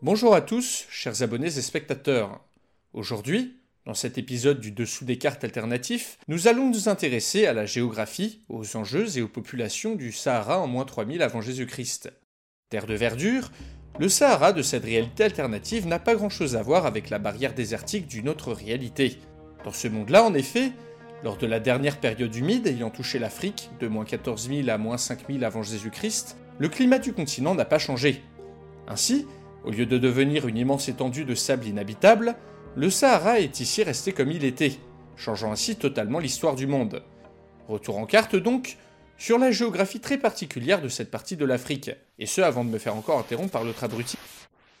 Bonjour à tous, chers abonnés et spectateurs. Aujourd'hui, dans cet épisode du Dessous des cartes alternatifs, nous allons nous intéresser à la géographie, aux enjeux et aux populations du Sahara en moins 3000 avant Jésus-Christ. Terre de verdure, le Sahara de cette réalité alternative n'a pas grand-chose à voir avec la barrière désertique d'une autre réalité. Dans ce monde-là, en effet, lors de la dernière période humide ayant touché l'Afrique, de moins 14 000 à moins 5 000 avant Jésus-Christ, le climat du continent n'a pas changé. Ainsi, au lieu de devenir une immense étendue de sable inhabitable, le Sahara est ici resté comme il était, changeant ainsi totalement l'histoire du monde. Retour en carte donc, sur la géographie très particulière de cette partie de l'Afrique, et ce avant de me faire encore interrompre par l'autre abruti.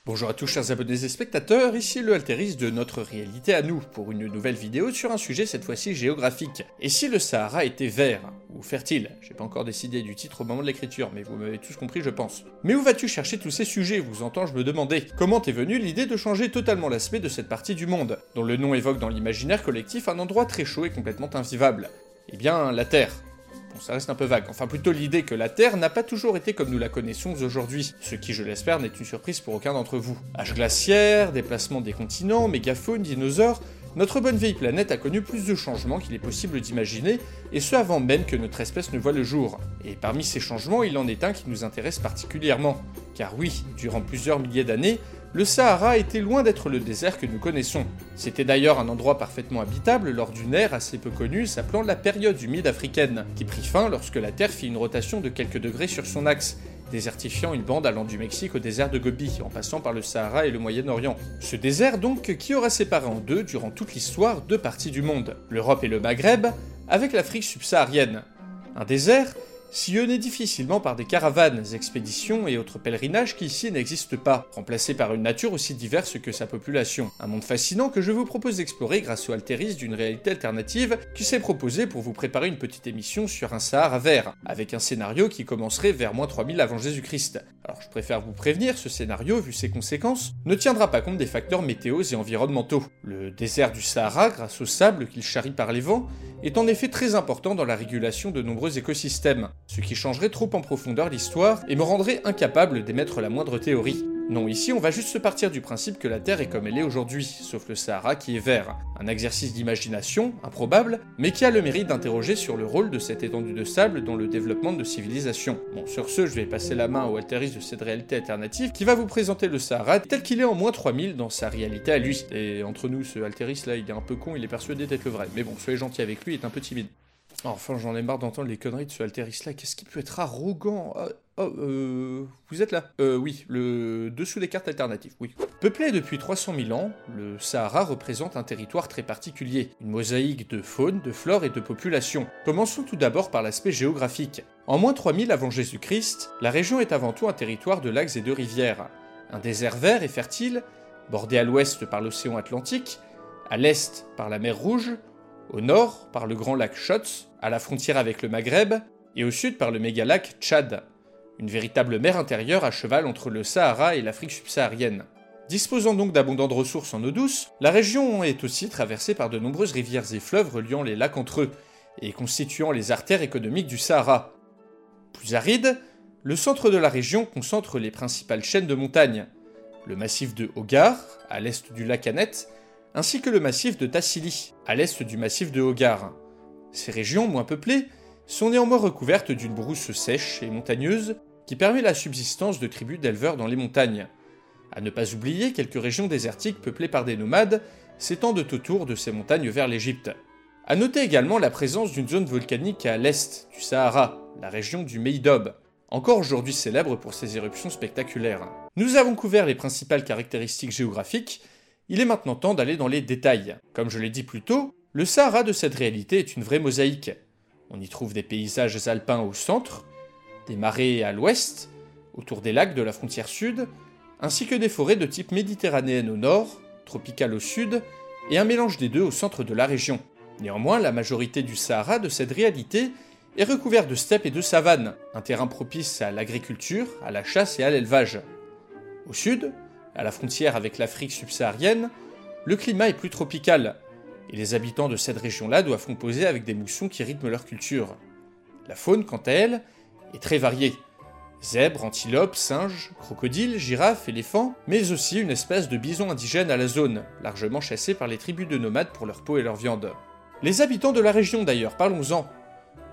Bonjour à tous chers abonnés et spectateurs, ici le Alteris de notre réalité à nous, pour une nouvelle vidéo sur un sujet cette fois-ci géographique. Et si le Sahara était vert, ou fertile, j'ai pas encore décidé du titre au moment de l'écriture, mais vous m'avez tous compris je pense. Mais où vas-tu chercher tous ces sujets, vous entends-je me demander Comment t'es venue l'idée de changer totalement l'aspect de cette partie du monde, dont le nom évoque dans l'imaginaire collectif un endroit très chaud et complètement invivable? Eh bien, la Terre. Ça reste un peu vague. Enfin, plutôt l'idée que la Terre n'a pas toujours été comme nous la connaissons aujourd'hui, ce qui, je l'espère, n'est une surprise pour aucun d'entre vous. Âge glaciaire, déplacement des continents, mégafaune, dinosaures, notre bonne vieille planète a connu plus de changements qu'il est possible d'imaginer, et ce avant même que notre espèce ne voit le jour. Et parmi ces changements, il en est un qui nous intéresse particulièrement. Car oui, durant plusieurs milliers d'années, le Sahara était loin d'être le désert que nous connaissons. C'était d'ailleurs un endroit parfaitement habitable lors d'une ère assez peu connue s'appelant la période humide africaine, qui prit fin lorsque la Terre fit une rotation de quelques degrés sur son axe, désertifiant une bande allant du Mexique au désert de Gobi, en passant par le Sahara et le Moyen-Orient. Ce désert donc qui aura séparé en deux durant toute l'histoire deux parties du monde, l'Europe et le Maghreb, avec l'Afrique subsaharienne. Un désert sillonné difficilement par des caravanes, expéditions et autres pèlerinages qui ici n'existent pas, remplacé par une nature aussi diverse que sa population. Un monde fascinant que je vous propose d'explorer grâce au Altéris d'une réalité alternative qui s'est proposé pour vous préparer une petite émission sur un Sahara vert, avec un scénario qui commencerait vers moins 3000 avant Jésus-Christ. Alors je préfère vous prévenir, ce scénario, vu ses conséquences, ne tiendra pas compte des facteurs météos et environnementaux. Le désert du Sahara, grâce au sable qu'il charrie par les vents, est en effet très important dans la régulation de nombreux écosystèmes, ce qui changerait trop en profondeur l'histoire et me rendrait incapable d'émettre la moindre théorie. Non, ici on va juste se partir du principe que la Terre est comme elle est aujourd'hui, sauf le Sahara qui est vert. Un exercice d'imagination, improbable, mais qui a le mérite d'interroger sur le rôle de cette étendue de sable dans le développement de civilisation. Bon, sur ce, je vais passer la main au Alteris de cette réalité alternative qui va vous présenter le Sahara tel qu'il est en moins 3000 dans sa réalité à lui. Et entre nous, ce Alteris là, il est un peu con, il est persuadé d'être le vrai. Mais bon, soyez gentil avec lui, il est un peu timide. Enfin, j'en ai marre d'entendre les conneries de ce Alteris là. Qu'est-ce qui peut être arrogant oh, oh, euh. Vous êtes là Euh, oui, le dessous des cartes alternatives, oui. Peuplé depuis 300 000 ans, le Sahara représente un territoire très particulier. Une mosaïque de faune, de flore et de population. Commençons tout d'abord par l'aspect géographique. En moins 3000 avant Jésus-Christ, la région est avant tout un territoire de lacs et de rivières. Un désert vert et fertile, bordé à l'ouest par l'océan Atlantique, à l'est par la mer Rouge, au nord par le grand lac Chotz, à la frontière avec le Maghreb, et au sud par le mégalac Tchad, une véritable mer intérieure à cheval entre le Sahara et l'Afrique subsaharienne. Disposant donc d'abondantes ressources en eau douce, la région est aussi traversée par de nombreuses rivières et fleuves reliant les lacs entre eux, et constituant les artères économiques du Sahara. Plus aride, le centre de la région concentre les principales chaînes de montagnes, le massif de Hogar, à l'est du lac Annette, ainsi que le massif de Tassili, à l'est du massif de Hogar. Ces régions, moins peuplées, sont néanmoins recouvertes d'une brousse sèche et montagneuse qui permet la subsistance de tribus d'éleveurs dans les montagnes. À ne pas oublier quelques régions désertiques peuplées par des nomades s'étendent autour de ces montagnes vers l'Égypte. À noter également la présence d'une zone volcanique à l'est du Sahara, la région du Meidob, encore aujourd'hui célèbre pour ses éruptions spectaculaires. Nous avons couvert les principales caractéristiques géographiques, il est maintenant temps d'aller dans les détails. Comme je l'ai dit plus tôt, le Sahara de cette réalité est une vraie mosaïque. On y trouve des paysages alpins au centre, des marais à l'ouest, autour des lacs de la frontière sud, ainsi que des forêts de type méditerranéenne au nord, tropicales au sud, et un mélange des deux au centre de la région. Néanmoins, la majorité du Sahara de cette réalité est recouvert de steppes et de savanes, un terrain propice à l'agriculture, à la chasse et à l'élevage. Au sud, à la frontière avec l'Afrique subsaharienne, le climat est plus tropical, et les habitants de cette région-là doivent composer avec des moussons qui rythment leur culture. La faune, quant à elle, est très variée. Zèbres, antilopes, singes, crocodiles, girafes, éléphants, mais aussi une espèce de bison indigène à la zone, largement chassé par les tribus de nomades pour leur peau et leur viande. Les habitants de la région d'ailleurs, parlons-en.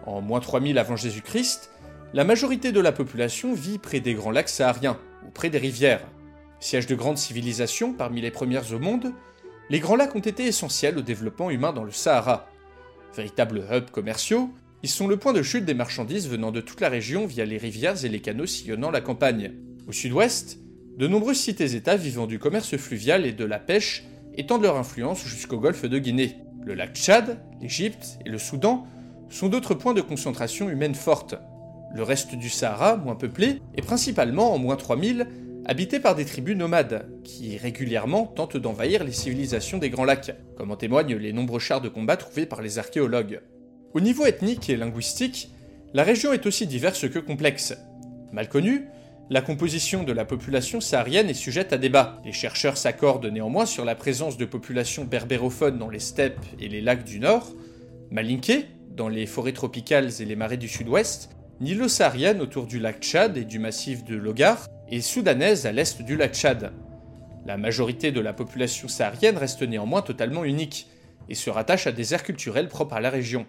En moins 3000 avant Jésus-Christ, la majorité de la population vit près des grands lacs sahariens, ou près des rivières. Siège de grandes civilisations parmi les premières au monde, les grands lacs ont été essentiels au développement humain dans le Sahara. Véritables hubs commerciaux, ils sont le point de chute des marchandises venant de toute la région via les rivières et les canaux sillonnant la campagne. Au sud-ouest, de nombreuses cités-États vivant du commerce fluvial et de la pêche étendent leur influence jusqu'au golfe de Guinée. Le lac Tchad, l'Égypte et le Soudan sont d'autres points de concentration humaine forte. Le reste du Sahara, moins peuplé, est principalement en moins 3000 habité par des tribus nomades, qui régulièrement tentent d'envahir les civilisations des Grands Lacs, comme en témoignent les nombreux chars de combat trouvés par les archéologues. Au niveau ethnique et linguistique, la région est aussi diverse que complexe. Mal connue, la composition de la population saharienne est sujette à débat. Les chercheurs s'accordent néanmoins sur la présence de populations berbérophones dans les steppes et les lacs du nord, malinquées dans les forêts tropicales et les marais du sud-ouest, nilo-saharienne autour du lac Tchad et du massif de Logar, et soudanaise à l'est du lac Tchad. La majorité de la population saharienne reste néanmoins totalement unique, et se rattache à des aires culturelles propres à la région.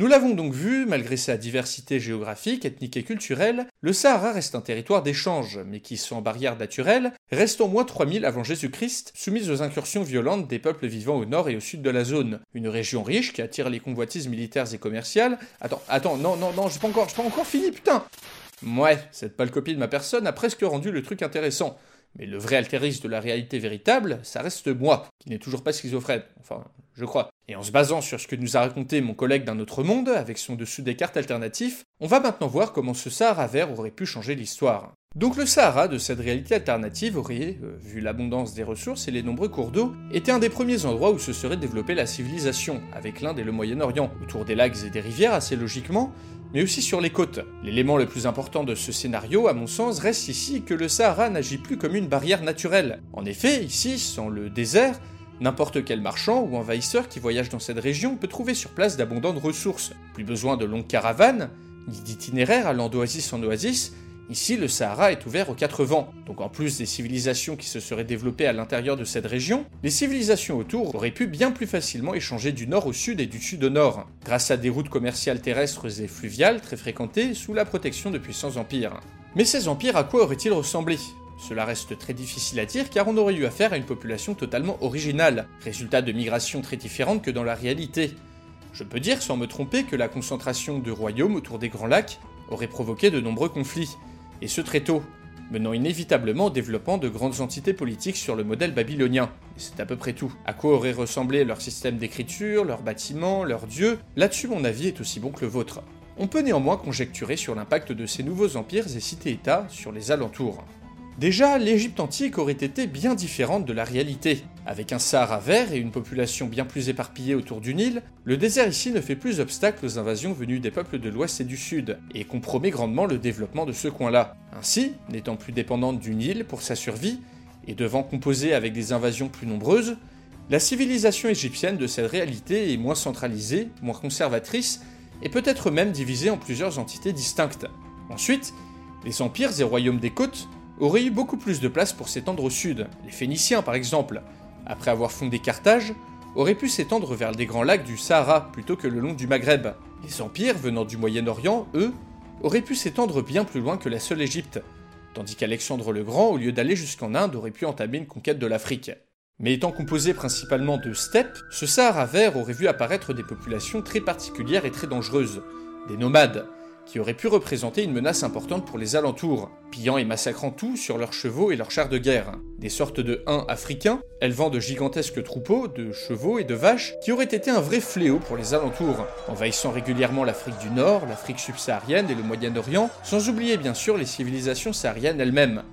Nous l'avons donc vu, malgré sa diversité géographique, ethnique et culturelle, le Sahara reste un territoire d'échange, mais qui, sans barrière naturelle, reste au moins 3000 avant Jésus-Christ, soumise aux incursions violentes des peuples vivant au nord et au sud de la zone. Une région riche qui attire les convoitises militaires et commerciales. Attends, attends, non, non, non, j'ai pas encore, j'ai pas encore fini, putain Ouais, cette pâle copie de ma personne a presque rendu le truc intéressant. Mais le vrai altériste de la réalité véritable, ça reste moi, qui n'est toujours pas schizophrène. Enfin, je crois. Et en se basant sur ce que nous a raconté mon collègue d'un autre monde, avec son dessous des cartes alternatifs, on va maintenant voir comment ce Sahara vert aurait pu changer l'histoire. Donc le Sahara de cette réalité alternative aurait, euh, vu l'abondance des ressources et les nombreux cours d'eau, été un des premiers endroits où se serait développée la civilisation, avec l'Inde et le Moyen-Orient, autour des lacs et des rivières assez logiquement, mais aussi sur les côtes. L'élément le plus important de ce scénario, à mon sens, reste ici que le Sahara n'agit plus comme une barrière naturelle. En effet, ici, sans le désert, N'importe quel marchand ou envahisseur qui voyage dans cette région peut trouver sur place d'abondantes ressources. Plus besoin de longues caravanes, ni d'itinéraires allant d'oasis en oasis, ici le Sahara est ouvert aux quatre vents. Donc en plus des civilisations qui se seraient développées à l'intérieur de cette région, les civilisations autour auraient pu bien plus facilement échanger du nord au sud et du sud au nord, grâce à des routes commerciales terrestres et fluviales très fréquentées sous la protection de puissants empires. Mais ces empires à quoi auraient-ils ressemblé? Cela reste très difficile à dire car on aurait eu affaire à une population totalement originale, résultat de migrations très différentes que dans la réalité. Je peux dire sans me tromper que la concentration de royaumes autour des Grands Lacs aurait provoqué de nombreux conflits, et ce très tôt, menant inévitablement au développement de grandes entités politiques sur le modèle babylonien. C'est à peu près tout. À quoi aurait ressemblé leur système d'écriture, leurs bâtiments, leurs dieux Là-dessus mon avis est aussi bon que le vôtre. On peut néanmoins conjecturer sur l'impact de ces nouveaux empires et cités-États sur les alentours. Déjà, l'Égypte antique aurait été bien différente de la réalité. Avec un Sahara vert et une population bien plus éparpillée autour du Nil, le désert ici ne fait plus obstacle aux invasions venues des peuples de l'ouest et du sud, et compromet grandement le développement de ce coin-là. Ainsi, n'étant plus dépendante du Nil pour sa survie, et devant composer avec des invasions plus nombreuses, la civilisation égyptienne de cette réalité est moins centralisée, moins conservatrice, et peut-être même divisée en plusieurs entités distinctes. Ensuite, les empires et royaumes des côtes auraient eu beaucoup plus de place pour s'étendre au sud. Les Phéniciens, par exemple, après avoir fondé Carthage, auraient pu s'étendre vers les grands lacs du Sahara plutôt que le long du Maghreb. Les empires venant du Moyen-Orient, eux, auraient pu s'étendre bien plus loin que la seule Égypte, tandis qu'Alexandre le Grand, au lieu d'aller jusqu'en Inde, aurait pu entamer une conquête de l'Afrique. Mais étant composé principalement de steppes, ce Sahara vert aurait vu apparaître des populations très particulières et très dangereuses, des nomades, qui auraient pu représenter une menace importante pour les alentours, pillant et massacrant tout sur leurs chevaux et leurs chars de guerre. Des sortes de huns africains, élevant de gigantesques troupeaux de chevaux et de vaches, qui auraient été un vrai fléau pour les alentours, envahissant régulièrement l'Afrique du Nord, l'Afrique subsaharienne et le Moyen-Orient, sans oublier bien sûr les civilisations sahariennes elles-mêmes.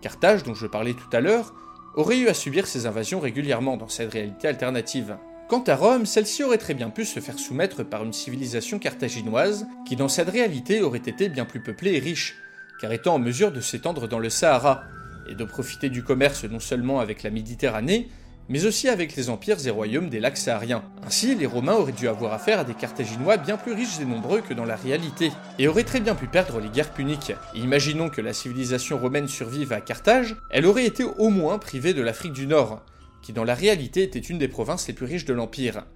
Carthage, dont je parlais tout à l'heure, aurait eu à subir ces invasions régulièrement dans cette réalité alternative. Quant à Rome, celle-ci aurait très bien pu se faire soumettre par une civilisation carthaginoise qui dans cette réalité aurait été bien plus peuplée et riche, car étant en mesure de s'étendre dans le Sahara, et de profiter du commerce non seulement avec la Méditerranée, mais aussi avec les empires et royaumes des lacs sahariens. Ainsi, les Romains auraient dû avoir affaire à des Carthaginois bien plus riches et nombreux que dans la réalité, et auraient très bien pu perdre les guerres puniques. imaginons que la civilisation romaine survive à Carthage, elle aurait été au moins privée de l'Afrique du Nord, qui dans la réalité était une des provinces les plus riches de l'Empire.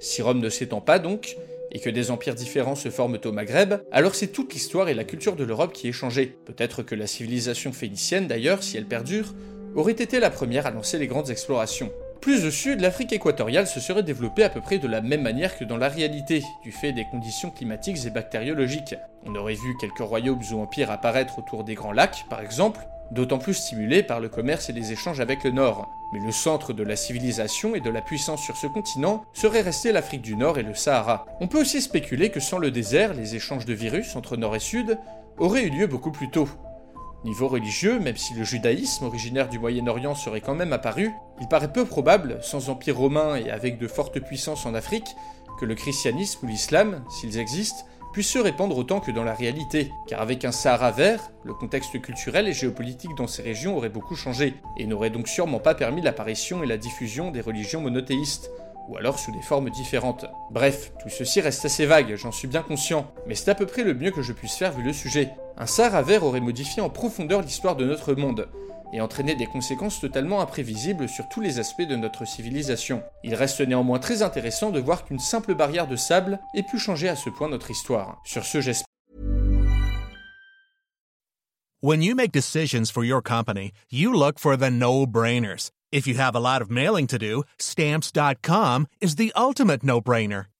Si Rome ne s'étend pas donc, et que des empires différents se forment au Maghreb, alors c'est toute l'histoire et la culture de l'Europe qui est changée. Peut-être que la civilisation phénicienne d'ailleurs, si elle perdure, aurait été la première à lancer les grandes explorations. Plus au sud, l'Afrique équatoriale se serait développée à peu près de la même manière que dans la réalité, du fait des conditions climatiques et bactériologiques. On aurait vu quelques royaumes ou empires apparaître autour des grands lacs, par exemple, d'autant plus stimulés par le commerce et les échanges avec le Nord. Mais le centre de la civilisation et de la puissance sur ce continent serait resté l'Afrique du Nord et le Sahara. On peut aussi spéculer que sans le désert, les échanges de virus entre Nord et Sud auraient eu lieu beaucoup plus tôt. Niveau religieux, même si le judaïsme originaire du Moyen-Orient serait quand même apparu, il paraît peu probable, sans empire romain et avec de fortes puissances en Afrique, que le christianisme ou l'islam, s'ils existent, puisse se répandre autant que dans la réalité, car avec un Sahara vert, le contexte culturel et géopolitique dans ces régions aurait beaucoup changé, et n'aurait donc sûrement pas permis l'apparition et la diffusion des religions monothéistes, ou alors sous des formes différentes. Bref, tout ceci reste assez vague, j'en suis bien conscient, mais c'est à peu près le mieux que je puisse faire vu le sujet. Un Sahara vert aurait modifié en profondeur l'histoire de notre monde, et entraîner des conséquences totalement imprévisibles sur tous les aspects de notre civilisation. Il reste néanmoins très intéressant de voir qu'une simple barrière de sable ait pu changer à ce point notre histoire. Sur ce, j'espère. When you make decisions for your company, you look for the no-brainers. If you have a lot of mailing to do, stamps.com is the ultimate no-brainer.